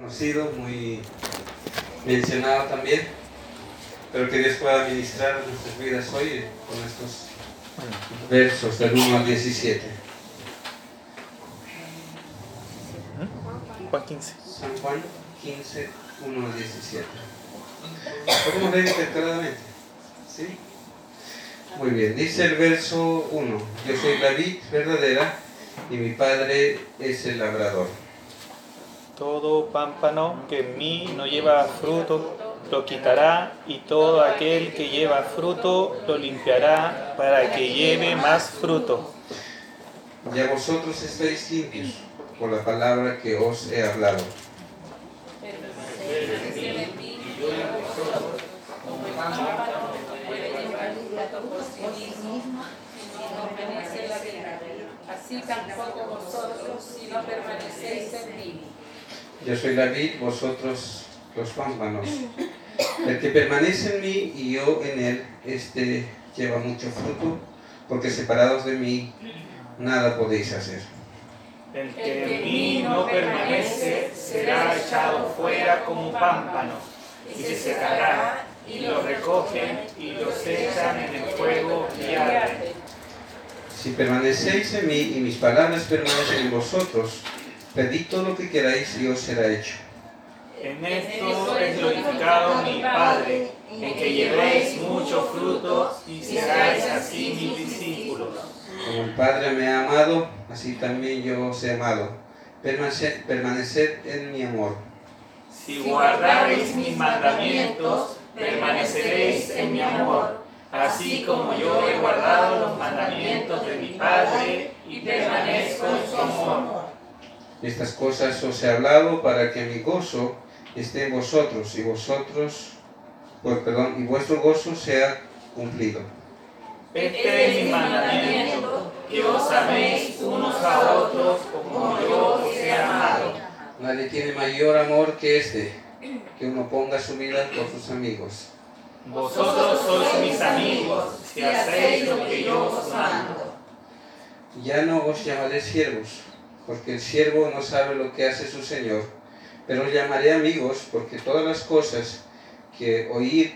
conocido, muy mencionado también. Pero que Dios pueda ministrar nuestras vidas hoy con estos versos del 1 al 17. Juan 15. San Juan 15, 1 al 17. Podemos leer intercaladamente. ¿Sí? Muy bien. Dice el verso 1. Yo soy la vid verdadera y mi padre es el labrador. Todo pámpano que en mí no lleva fruto lo quitará y todo aquel que lleva fruto lo limpiará para que lleve más fruto. Ya vosotros estáis limpios por la palabra que os he hablado. Así tampoco vosotros si no permanecéis en mí. Yo soy la vid, vosotros los pámpanos. El que permanece en mí y yo en él, este lleva mucho fruto, porque separados de mí nada podéis hacer. El que en mí no permanece será echado fuera como pámpano y se secará y lo recogen y los echan en el fuego y arde. Si permanecéis en mí y mis palabras permanecen en vosotros, pedid todo lo que queráis y os será hecho. En esto es glorificado mi Padre, en que llevéis mucho fruto y seáis así mis discípulos. Como el Padre me ha amado, así también yo os he amado. Permaneced, permaneced en mi amor. Si guardareis mis mandamientos, permaneceréis en mi amor, así como yo he guardado los mandamientos de mi Padre y permanezco en su amor. Estas cosas os he hablado para que mi gozo esté en vosotros y vosotros, pues, perdón, y vuestro gozo sea cumplido. Este es mi mandamiento, que os améis unos a otros como yo os he amado. Nadie tiene mayor amor que este, que uno ponga su vida por sus amigos. Vosotros sois mis amigos si hacéis lo que yo os mando. Ya no os llamaré siervos, porque el siervo no sabe lo que hace su Señor, pero os llamaré amigos, porque todas las cosas que oí,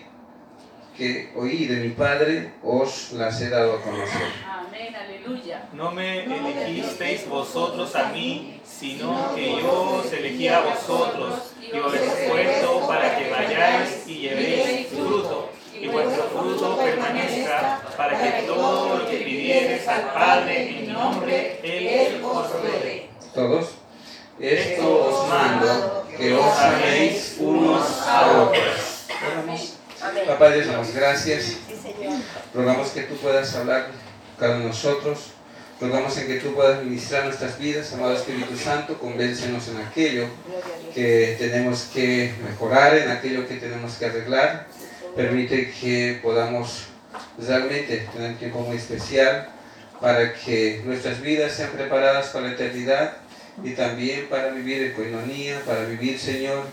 que oí de mi Padre os las he dado a conocer. Amén, aleluya. No me elegisteis vosotros a mí, sino que yo os elegí a vosotros y os he puesto para que vayáis y llevéis fruto, y vuestro fruto permanezca, para que todo lo que pidiereis al Padre en mi nombre, Él os lo dé. Todos. Esto os mando, que os améis unos a otros. Oramos. Papá Dios, damos gracias. Rogamos que tú puedas hablar cada uno de nosotros. Rogamos en que tú puedas ministrar nuestras vidas, amado Espíritu Santo, convéncenos en aquello que tenemos que mejorar, en aquello que tenemos que arreglar. Permite que podamos realmente tener un tiempo muy especial para que nuestras vidas sean preparadas para la eternidad y también para vivir en coinonía, para vivir, Señor,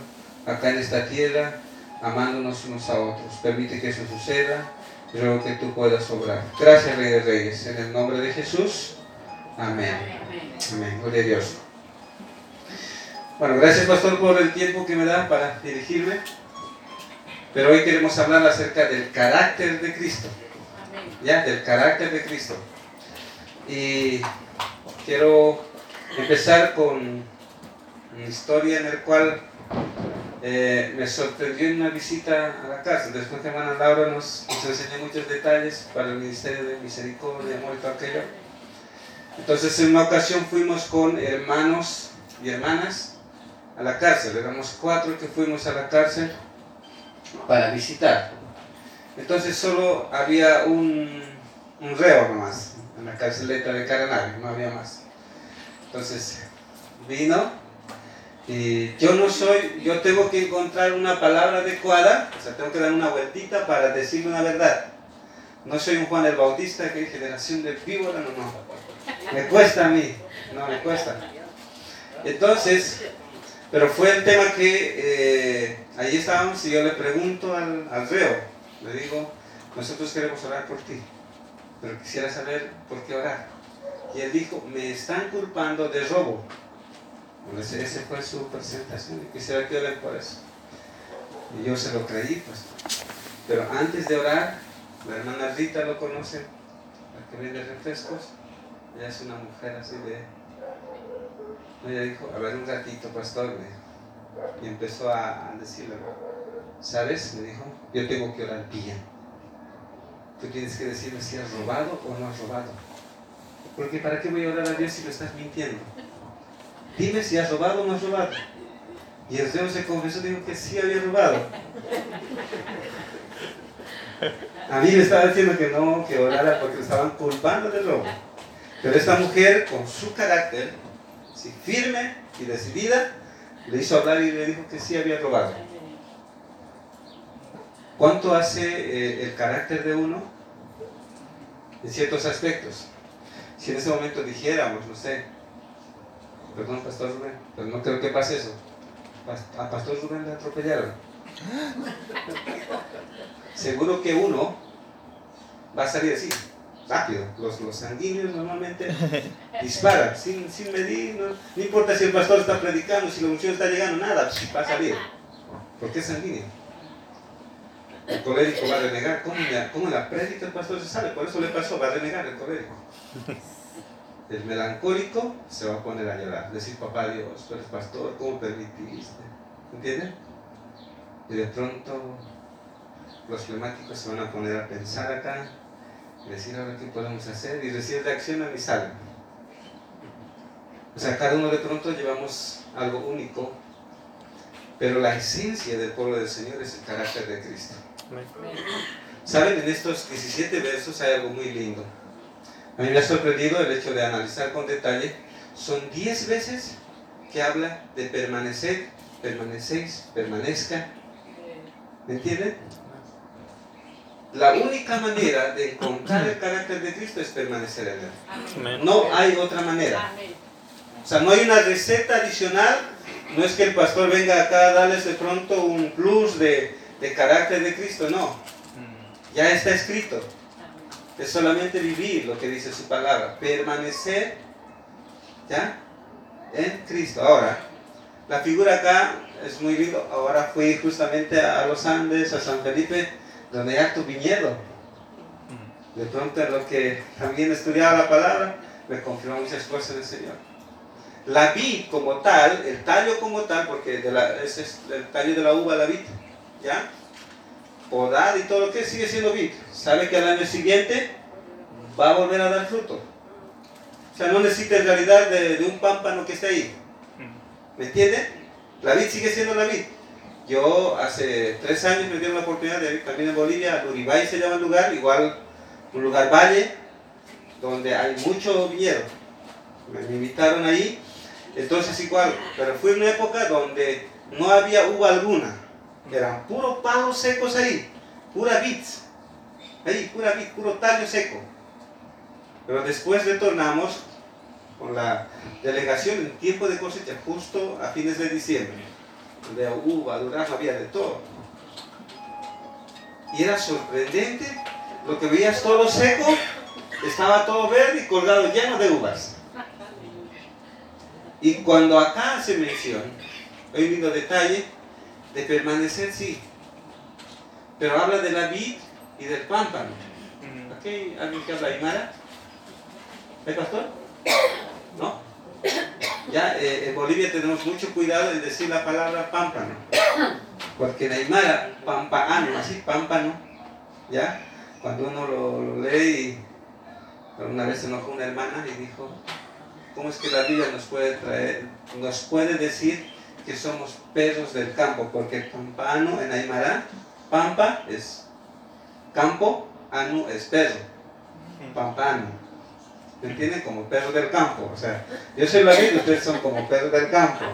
acá en esta tierra, amándonos unos a otros. Permite que eso suceda. Ruego que tú puedas obrar. Gracias, Rey de Reyes. En el nombre de Jesús. Amén. Amén. Gloria a Dios. Bueno, gracias, Pastor, por el tiempo que me da para dirigirme. Pero hoy queremos hablar acerca del carácter de Cristo. Ya, del carácter de Cristo. Y quiero empezar con una historia en la cual eh, me sorprendió en una visita a la cárcel. Después que hermana Laura nos, nos enseñó muchos detalles para el Ministerio de Misericordia, Amor y todo aquello. Entonces en una ocasión fuimos con hermanos y hermanas a la cárcel. Éramos cuatro que fuimos a la cárcel para visitar. Entonces solo había un, un reo nomás en la carceleta de Caranavi, no había más. Entonces vino y yo no soy, yo tengo que encontrar una palabra adecuada, o sea, tengo que dar una vueltita para decirle una verdad. No soy un Juan el Bautista que generación de víbora, no, no. Me cuesta a mí, no me cuesta. Entonces, pero fue el tema que eh, allí estábamos y yo le pregunto al, al reo, le digo, nosotros queremos orar por ti, pero quisiera saber por qué orar. Y él dijo, me están culpando de robo. Bueno, ese, fue su presentación y quisiera que oren por eso. Y yo se lo creí, pues. Pero antes de orar, la hermana Rita lo conoce, la que vende refrescos. Ella es una mujer así de. Ella dijo, a ver un ratito, pastor. me. Y empezó a, decirle, ¿sabes? Me dijo, yo tengo que orar bien. Tú tienes que decirme si has robado o no has robado. Porque ¿para qué voy a orar a Dios si me estás mintiendo? Dime si has robado o no has robado. Y el reo se confesó y dijo que sí había robado. A mí me estaba diciendo que no, que orara porque lo estaban culpando de robo. Pero esta mujer, con su carácter, firme y decidida, le hizo hablar y le dijo que sí había robado. ¿Cuánto hace eh, el carácter de uno en ciertos aspectos? Si en ese momento dijéramos, no sé, perdón, Pastor Rubén, pero no creo que pase eso. A Pastor Rubén le atropellaron. Seguro que uno va a salir así, rápido. Los, los sanguíneos normalmente disparan, sin, sin medir, no, no importa si el pastor está predicando, si la unción está llegando, nada, va a salir. Porque es sanguíneo. El colérico va a renegar. ¿Cómo, la, cómo la predica el pastor se sabe? Por eso le pasó, va a renegar el colérico. El melancólico se va a poner a llorar. Decir, papá Dios, tú eres pastor, ¿cómo permitiste? ¿Entienden? Y de pronto los flemáticos se van a poner a pensar acá, decir ahora qué podemos hacer, y decir reacciona y salen. O sea, cada uno de pronto llevamos algo único, pero la esencia del pueblo del Señor es el carácter de Cristo. Saben, en estos 17 versos hay algo muy lindo. A mí me ha sorprendido el hecho de analizar con detalle. Son 10 veces que habla de permanecer, permanecéis, permanezca. ¿Me entienden? La única manera de encontrar el carácter de Cristo es permanecer en Él. Amén. No hay otra manera. O sea, no hay una receta adicional. No es que el pastor venga acá a darles de pronto un plus de, de carácter de Cristo. No. Ya está escrito. Es solamente vivir lo que dice su palabra. Permanecer, ¿ya? En Cristo. Ahora, la figura acá es muy lindo. Ahora fui justamente a los Andes, a San Felipe, donde hay tu viñedo. Mm. De pronto, en lo que también estudiaba la palabra, me confirmó muchas cosas del Señor. La vid como tal, el tallo como tal, porque de la, ese es el tallo de la uva, la vid, ¿ya? podar y todo lo que sigue siendo vid. Sabe que al año siguiente va a volver a dar fruto. O sea, no necesita en realidad de, de un pámpano que esté ahí. Mm. ¿Me entiende? La vid sigue siendo la vid. Yo hace tres años me dieron la oportunidad de ir también en Bolivia, Uribay se llama el lugar, igual un lugar valle, donde hay mucho viñedo. Me invitaron ahí, entonces igual, pero fue una época donde no había uva alguna. Eran puros palos secos ahí, pura vid. Ahí, pura vid, puro tallo seco. Pero después retornamos con la delegación en tiempo de cosecha, justo a fines de diciembre. Donde uva, durazno, había de todo. Y era sorprendente, lo que veías todo seco, estaba todo verde y colgado lleno de uvas. Y cuando acá se menciona, hay un lindo detalle, de permanecer sí, pero habla de la vid y del pámpano. Mm. ¿Aquí hay alguien que habla aymara? ¿El pastor? ¿No? Ya eh, en Bolivia tenemos mucho cuidado en decir la palabra pámpano, porque en aymara, pampaano, así, pámpano, ¿ya? Cuando uno lo, lo lee y una vez se enojó una hermana y dijo, ¿cómo es que la Biblia nos puede traer, nos puede decir que somos perros del campo, porque pampano en Aymara, pampa es campo, anu es perro, pampano. ¿Me entienden? Como perros del campo. O sea, yo soy la vida, ustedes son como perros del campo.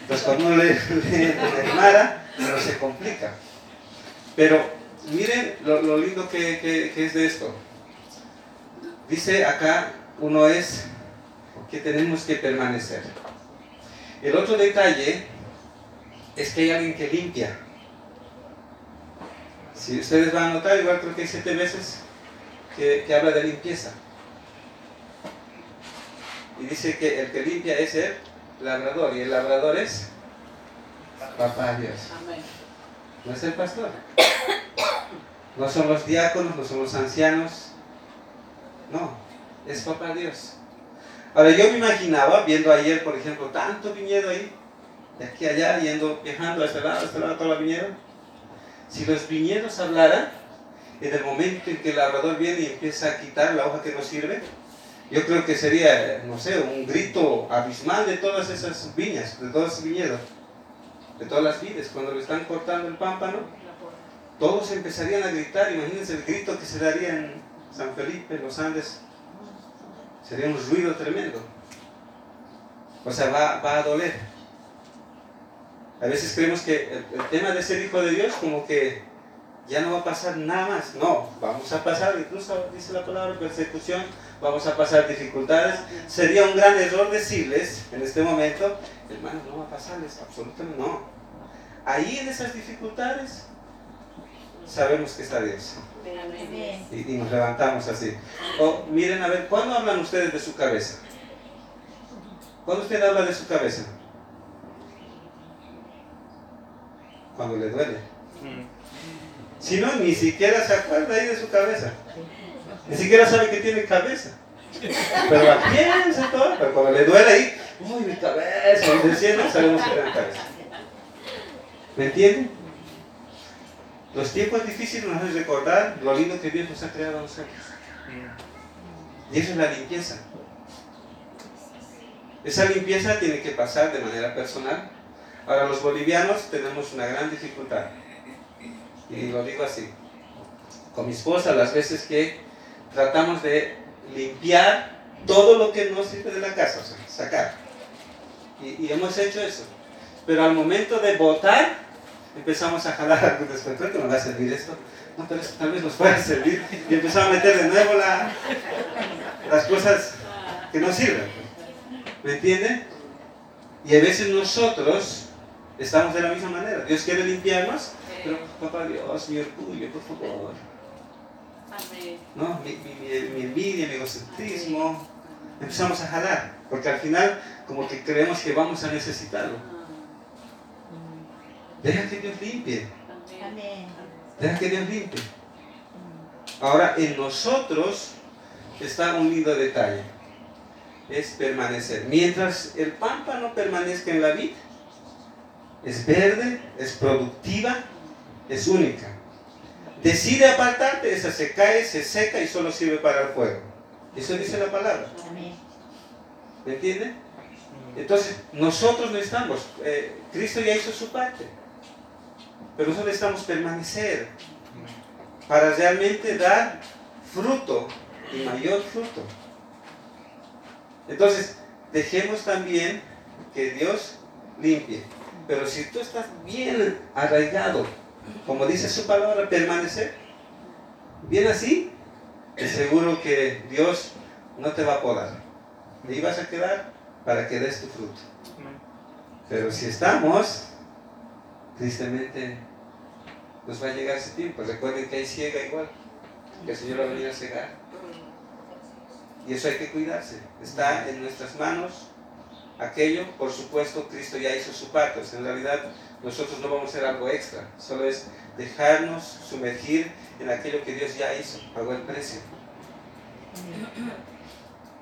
Entonces cuando uno lee en Aymara, no se complica. Pero miren lo, lindo que, es de esto. Dice acá, uno es que tenemos que permanecer. El otro detalle es que hay alguien que limpia. Si ustedes van a notar, igual creo que hay siete veces que habla de limpieza. Y dice que el que limpia es el labrador y el labrador es papá Dios. No es el pastor. No son los diáconos, no son los ancianos. No, es papá Dios. Ahora yo me imaginaba, viendo ayer, por ejemplo, tanto viñedo ahí, de aquí a allá, yendo, viajando a este lado, a este lado, todo el viñedo. Si los viñedos hablaran, en el momento en que el labrador viene y empieza a quitar la hoja que no sirve, yo creo que sería, no sé, un grito abismal de todas esas viñas, de todos esos viñedos, de todas las vides, cuando le están cortando el pámpano, todos empezarían a gritar, imagínense el grito que se daría en San Felipe, en los Andes, sería un ruido tremendo. O sea, va, va a doler. A veces creemos que el, el tema de ser hijo de Dios como que ya no va a pasar nada más. No, vamos a pasar, incluso dice la palabra persecución, vamos a pasar dificultades. Sería un gran error decirles en este momento, hermanos, no va a pasarles, absolutamente no. Ahí en esas dificultades sabemos que está Dios. Y nos levantamos así. O miren, a ver, ¿cuándo hablan ustedes de su cabeza? ¿Cuándo usted habla de su cabeza? Cuando le duele. Mm. Si no, ni siquiera se acuerda ahí de su cabeza. Ni siquiera sabe que tiene cabeza. Pero la piensa todo. Pero cuando le duele ahí, uy, mi cabeza, y se siente, sabemos que tiene cabeza. ¿Me entienden? Los tiempos difíciles nos hacen recordar lo lindo que Dios nos ha creado a nosotros. Y eso es la limpieza. Esa limpieza tiene que pasar de manera personal. Ahora, los bolivianos tenemos una gran dificultad. Y lo digo así. Con mi esposa, las veces que tratamos de limpiar todo lo que no sirve de la casa, o sea, sacar. Y, hemos hecho eso. Pero al momento de votar, empezamos a jalar cosas. Creo que nos va a servir esto. No, pero esto tal vez nos pueda servir. Y empezamos a meter de nuevo la, las cosas que no sirven. ¿Me entienden? Y a veces nosotros estamos de la misma manera. Dios quiere limpiarnos, pero papá Dios, mi orgullo, por favor. ¿No? Mi, mi, mi- mi envidia, mi egocentrismo. Empezamos a jalar, porque al final como que creemos que vamos a necesitarlo. Deja que Dios limpie. Deja que Dios limpie. Ahora, en nosotros está un lindo detalle. Es permanecer. Mientras el pámpano permanezca en la vid, es verde, es productiva, es única. Decide apartarte, esa se cae, se seca y solo sirve para el fuego. Eso dice la palabra. ¿Me entiende? Entonces, nosotros necesitamos, eh, Cristo ya hizo su parte, pero nosotros necesitamos permanecer para realmente dar fruto y mayor fruto. Entonces, dejemos también que Dios limpie. Pero si tú estás bien arraigado, como dice su palabra, permanecer, bien así, es seguro que Dios no te va a podar. Ahí vas a quedar para que des tu fruto. Pero si estamos, tristemente, nos va a llegar ese tiempo. Recuerden que hay ciega igual, que el Señor va a venir a cegar. Y eso hay que cuidarse. Está en nuestras manos aquello. Por supuesto, Cristo ya hizo su parte. O sea, en realidad, nosotros no vamos a hacer algo extra. Solo es dejarnos sumergir en aquello que Dios ya hizo. Pagó el precio.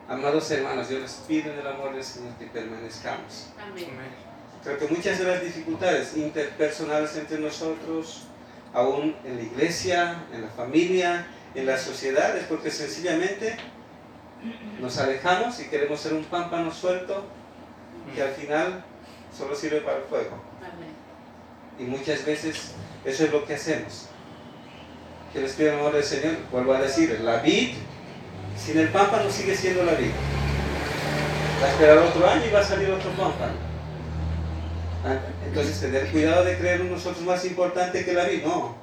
Amados hermanos, yo les pido en el amor del Señor que permanezcamos. Amén. Creo que muchas de las dificultades interpersonales entre nosotros, aún en la iglesia, en la familia, en la sociedad, es porque sencillamente nos alejamos y queremos ser un pámpano suelto que al final solo sirve para el fuego. Y muchas veces eso es lo que hacemos. Que les pido amor del Señor, vuelvo a decir, la vid, sin el pámpano sigue siendo la vid. Va a esperar otro año y va a salir otro pámpano. Ah, Entonces tener cuidado de creer en nosotros más importante que la vid. No,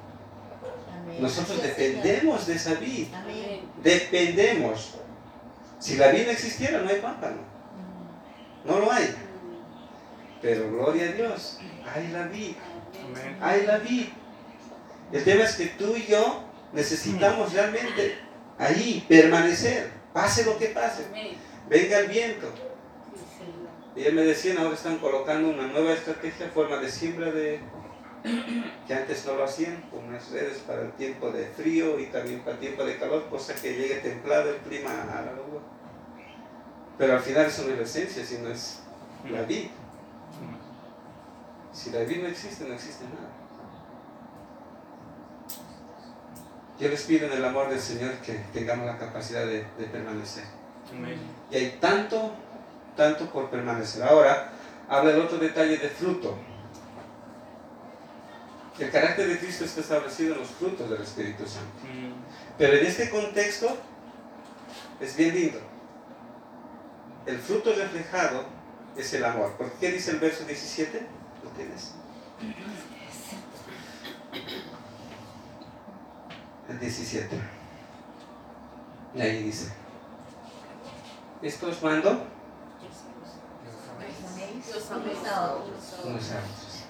nosotros dependemos de esa vid. Dependemos. Si la vid no existiera, no hay pámpano. No lo hay. Pero gloria a Dios, hay la vid. Hay la vid. El tema es que tú y yo necesitamos realmente ahí permanecer, pase lo que pase. Venga el viento, él me decía, ahora están colocando una nueva estrategia, forma de siembra de que antes no lo hacían, con unas redes para el tiempo de frío y también para el tiempo de calor, cosa que llegue templado el clima a la uva. Pero al final eso no es la esencia, sino es la vida. Si la vida no existe, no existe nada. Yo les pido en el amor del Señor que tengamos la capacidad de, de permanecer. Amén. Y hay tanto, tanto por permanecer. Ahora, habla el otro detalle de fruto. El carácter de Cristo está establecido en los frutos del Espíritu Santo. Mm. Pero en este contexto es bien lindo. El fruto reflejado es el amor. ¿Por qué dice el verso 17? ¿Lo tienes? El 17. Y ahí dice. Esto os mando Los améis.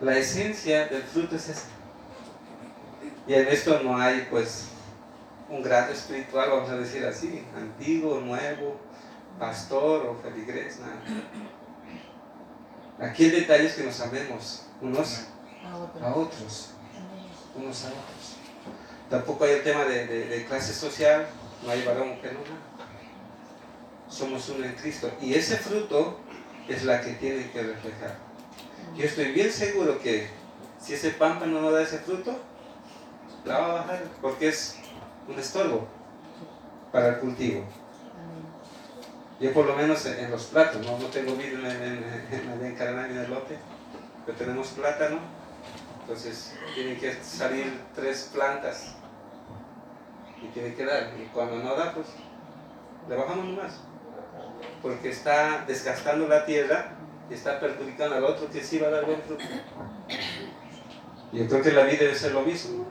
La esencia del fruto es esta. Y en esto no hay pues un grado espiritual, vamos a decir así, antiguo, nuevo, pastor o feligres, nada. Aquí el detalle es que nos amemos unos a otros, unos a otros. Tampoco hay el tema de, de- de clase social, no hay varón, mujer, no. Somos uno en Cristo. Y ese fruto es la que tiene que reflejar. Yo estoy bien seguro que si ese pámpano no da ese fruto, la va a bajar porque es un estorbo para el cultivo. Yo por lo menos en, los platos, no, no tengo vidrio en, en, en, en en el lote, pero tenemos plátano, entonces tienen que salir tres plantas y tiene que dar. Y cuando no da, pues le bajamos nomás, porque está desgastando la tierra y está perjudicando al otro que sí va a dar buen fruto. Yo creo que la vida debe ser lo mismo.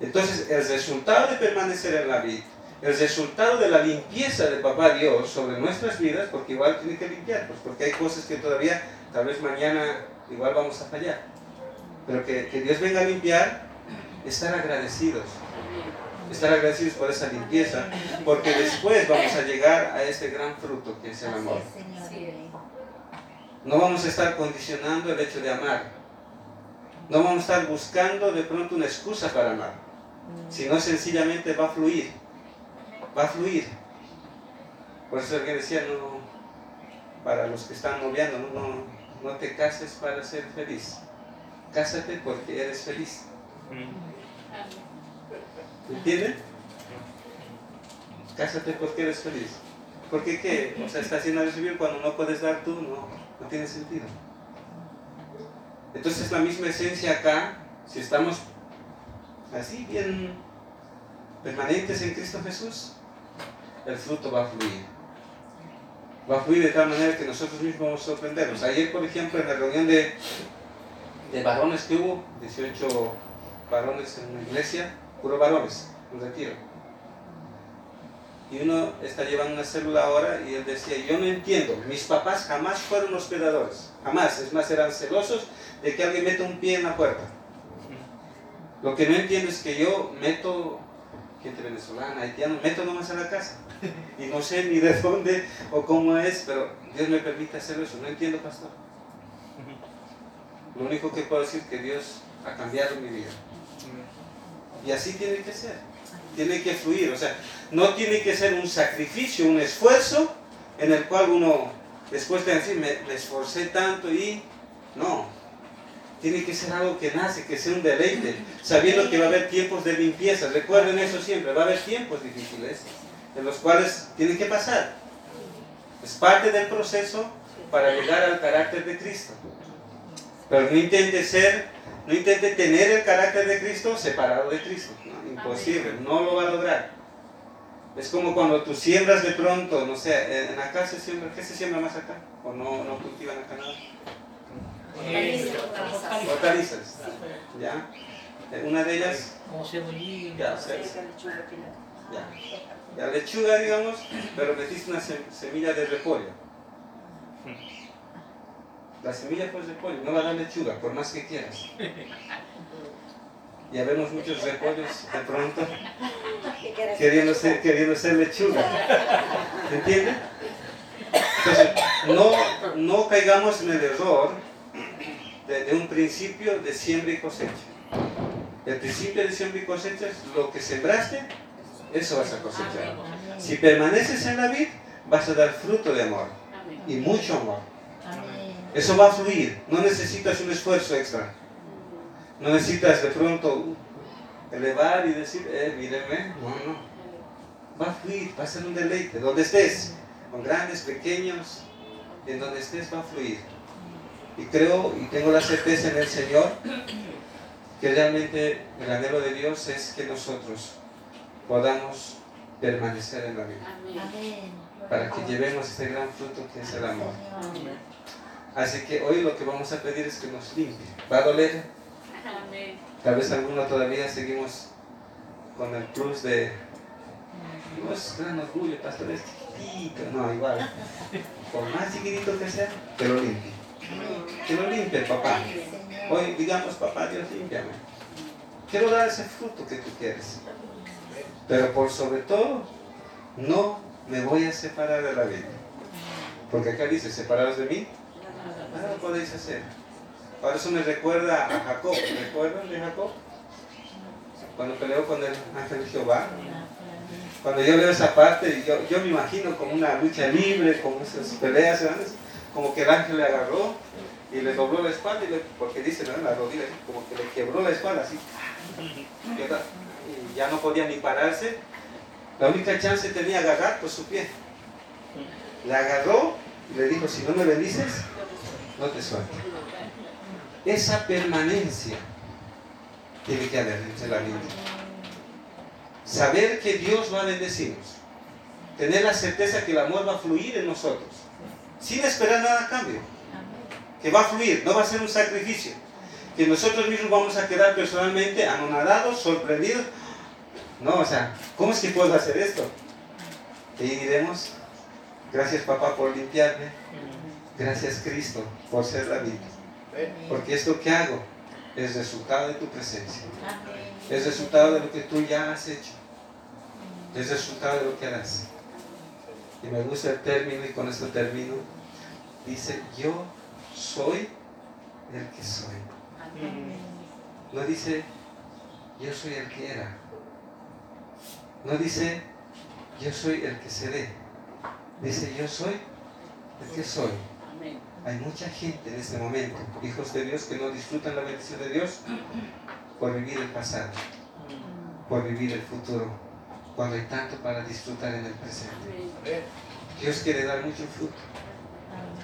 Entonces, el resultado de permanecer en la vida, el resultado de la limpieza de Papá Dios sobre nuestras vidas, porque igual tiene que limpiar, pues porque hay cosas que todavía, tal vez mañana, igual vamos a fallar. Pero que, que Dios venga a limpiar, estar agradecidos. Estar agradecidos por esa limpieza, porque después vamos a llegar a este gran fruto que es el amor. No vamos a estar condicionando el hecho de amar. No vamos a estar buscando de pronto una excusa para amar, sino sencillamente va a fluir. Va a fluir. Por eso alguien decía, no, para los que están noviando, no, no, no te cases para ser feliz. Cásate porque eres feliz. ¿Entienden? Cásate porque eres feliz. ¿Por qué qué? O sea, estás haciendo recibir cuando no puedes dar tú, no, no tiene sentido. Entonces la misma esencia acá, si estamos así bien permanentes en Cristo Jesús, el fruto va a fluir. Va a fluir de tal manera que nosotros mismos vamos a sorprendernos. Ayer, por ejemplo, en la reunión de, de varones que hubo, 18 varones en una iglesia, puro varones, un retiro. Y uno está llevando una célula ahora y él decía, yo no entiendo, mis papás jamás fueron hospedadores, jamás, es más, eran celosos de que alguien meta un pie en la puerta. Lo que no entiendo es que yo meto gente venezolana, haitiana, meto nomás a la casa. Y no sé ni de dónde o cómo es, pero Dios me permite hacer eso. No entiendo, pastor. Lo único que puedo decir es que Dios ha cambiado mi vida. Y así tiene que ser. Tiene que fluir. O sea, no tiene que ser un sacrificio, un esfuerzo en el cual uno después de decir, me, me esforcé tanto y no. Tiene que ser algo que nace, que sea un deleite, sabiendo que va a haber tiempos de limpieza. Recuerden eso siempre, va a haber tiempos difíciles en los cuales tienen que pasar. Es parte del proceso para llegar al carácter de Cristo. Pero no intente ser, no intente tener el carácter de Cristo separado de Cristo. No, imposible, no lo va a lograr. Es como cuando tú siembras de pronto, no sé, en acá se siembra, ¿qué se siembra más acá? ¿O no, no cultivan acá nada? Hortalizas. ¿Ya? Una de ellas, Como cebollín. ya. Ya. La lechuga, digamos, pero metiste una sem- semilla de repollo. La semilla pues repollo, no va a dar lechuga, por más que quieras. Ya vemos muchos repollos de pronto queriendo ser, queriendo ser lechuga. ¿Se entiende? Entonces, no, no caigamos en el error de, de un principio de siembra y cosecha. El principio de siembra y cosecha es lo que sembraste, eso vas a cosechar. Si permaneces en la vid, vas a dar fruto de amor y mucho amor. Eso va a fluir. No necesitas un esfuerzo extra. No necesitas de pronto elevar y decir, eh, mírenme. No, no. Va a fluir, va a ser un deleite. Donde estés, con grandes, pequeños, en donde estés va a fluir. Y creo y tengo la certeza en el Señor que realmente el anhelo de Dios es que nosotros podamos permanecer en la vida. Para que llevemos este gran fruto que es el amor. Así que hoy lo que vamos a pedir es que nos limpie. ¿Va a doler? Tal vez alguno todavía seguimos con el plus de. No es gran orgullo, pastor, es chiquitito. No, igual. Por más chiquitito que sea, que lo limpie. Que lo limpie, papá. Hoy digamos, papá, Dios, límpiame. Quiero dar ese fruto que tú quieres. Pero por sobre todo, no me voy a separar de la vida. Porque acá dice, separados de mí, nada podéis hacer. Ahora eso me recuerda a Jacob. ¿Recuerdan de Jacob? Cuando peleó con el ángel Jehová. Cuando yo leo esa parte, yo, yo me imagino como una lucha libre, como esas peleas, ¿sabes? como que el ángel le agarró y le dobló la espalda, y porque dice ¿no? la rodilla, como que le quebró la espalda así. Y ya no podía ni pararse. La única chance tenía agarrar pues su pie. Le agarró y le dijo, si no me bendices, no te suelto. Esa permanencia tiene que haber entre la vida. Saber que Dios va a bendecirnos. Tener la certeza que el amor va a fluir en nosotros. Sin esperar nada a cambio. Que va a fluir, no va a ser un sacrificio. Que nosotros mismos vamos a quedar personalmente anonadados, sorprendidos. No, o sea, ¿cómo es que puedo hacer esto? Y diremos, gracias papá por limpiarme. Gracias Cristo por ser la vida. Porque esto que hago es resultado de tu presencia. Es resultado de lo que tú ya has hecho. Es resultado de lo que harás. Y me gusta el término, y con esto termino. Dice, yo soy el que soy. No dice, yo soy el que era. No dice, yo soy el que seré. Dice, yo soy el que soy. Hay mucha gente en este momento, hijos de Dios, que no disfrutan la bendición de Dios por vivir el pasado, por vivir el futuro, cuando hay tanto para disfrutar en el presente. Dios quiere dar mucho fruto.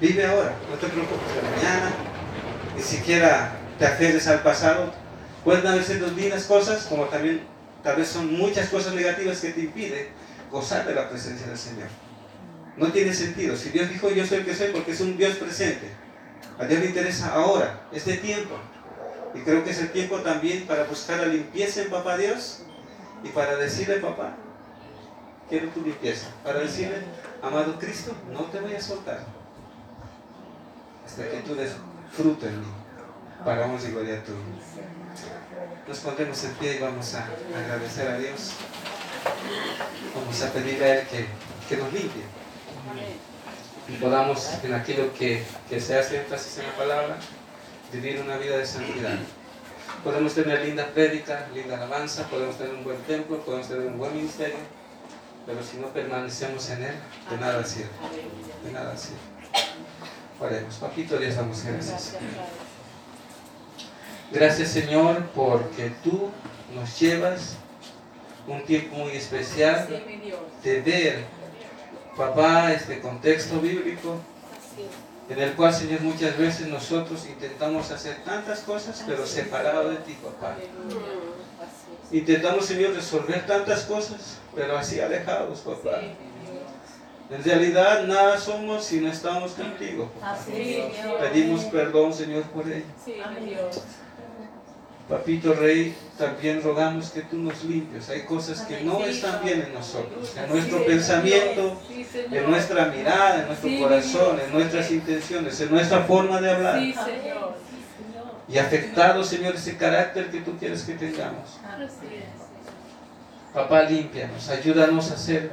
Vive ahora, no te preocupes de mañana, ni siquiera te aferres al pasado. Pueden haber sido lindas cosas, como también tal vez son muchas cosas negativas que te impiden gozar de la presencia del Señor. No tiene sentido. Si Dios dijo yo soy el que soy, porque es un Dios presente. A Dios le interesa ahora, este tiempo. Y creo que es el tiempo también para buscar la limpieza en Papá Dios y para decirle, papá, quiero tu limpieza. Para decirle, amado Cristo, no te voy a soltar hasta que tú des fruto en mí. Para honra y gloria tuya. Nos pondremos en pie y vamos a agradecer a Dios. Vamos a pedirle a Él que, que nos limpie. Y podamos, en aquello que, que se hace énfasis en la palabra, vivir una vida de santidad. Podemos tener linda prédica, linda alabanza, podemos tener un buen templo, podemos tener un buen ministerio, pero si no permanecemos en Él, de nada sirve. De nada sirve. Oremos. Papito, Dios damos gracias. Gracias Señor porque tú nos llevas un tiempo muy especial de ver, papá, este contexto bíblico en el cual, Señor, muchas veces nosotros intentamos hacer tantas cosas, pero separado de ti, papá. Intentamos, Señor, resolver tantas cosas, pero así alejados, papá. En realidad nada somos si no estamos contigo. Papá. Pedimos perdón, Señor, por ello. Papito Rey, también rogamos que tú nos limpies. Hay cosas que no están bien en nosotros, en nuestro pensamiento, en nuestra mirada, en nuestro corazón, en nuestras intenciones, en nuestra forma de hablar. Y afectado, Señor, ese carácter que tú quieres que tengamos. Papá, límpianos, ayúdanos a ser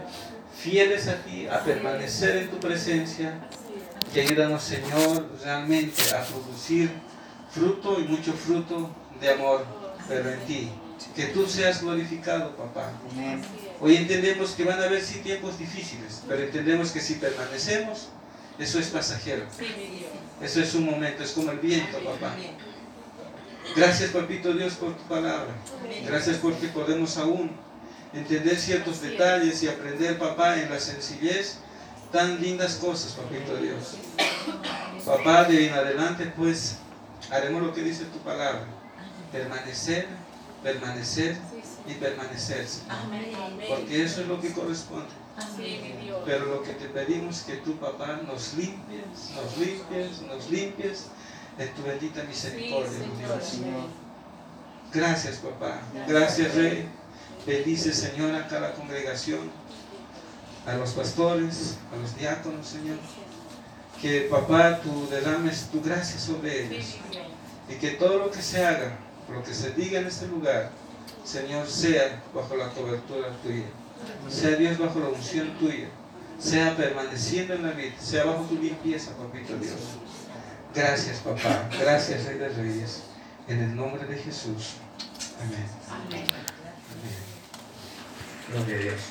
fieles a ti, a permanecer en tu presencia. Que ayúdanos, Señor, realmente a producir fruto y mucho fruto de amor, pero en ti. Que tú seas glorificado, papá. Hoy entendemos que van a haber sí tiempos difíciles, pero entendemos que si permanecemos, eso es pasajero. Eso es un momento, es como el viento, papá. Gracias, papito Dios, por tu palabra. Gracias porque podemos aún entender ciertos detalles y aprender, papá, en la sencillez tan lindas cosas, papito Dios. Papá, de en adelante, pues, haremos lo que dice tu palabra. Permanecer, permanecer y permanecer, Porque eso es lo que corresponde. Pero lo que te pedimos es que tú, papá, nos limpies, nos limpies, nos limpies en tu bendita misericordia, Dios. Gracias, papá. Gracias, Rey. Bendice, Señor, a cada congregación, a los pastores, a los diáconos, Señor. Que, papá, tú derrames tu gracia sobre ellos. Y que todo lo que se haga, lo que se diga en este lugar, Señor, sea bajo la cobertura tuya. Sea Dios bajo la unción tuya. Sea permaneciendo en la vida. Sea bajo tu limpieza, papito Dios. Gracias, papá. Gracias, Rey de Reyes. En el nombre de Jesús. Amén. Amén. Gloria a Dios.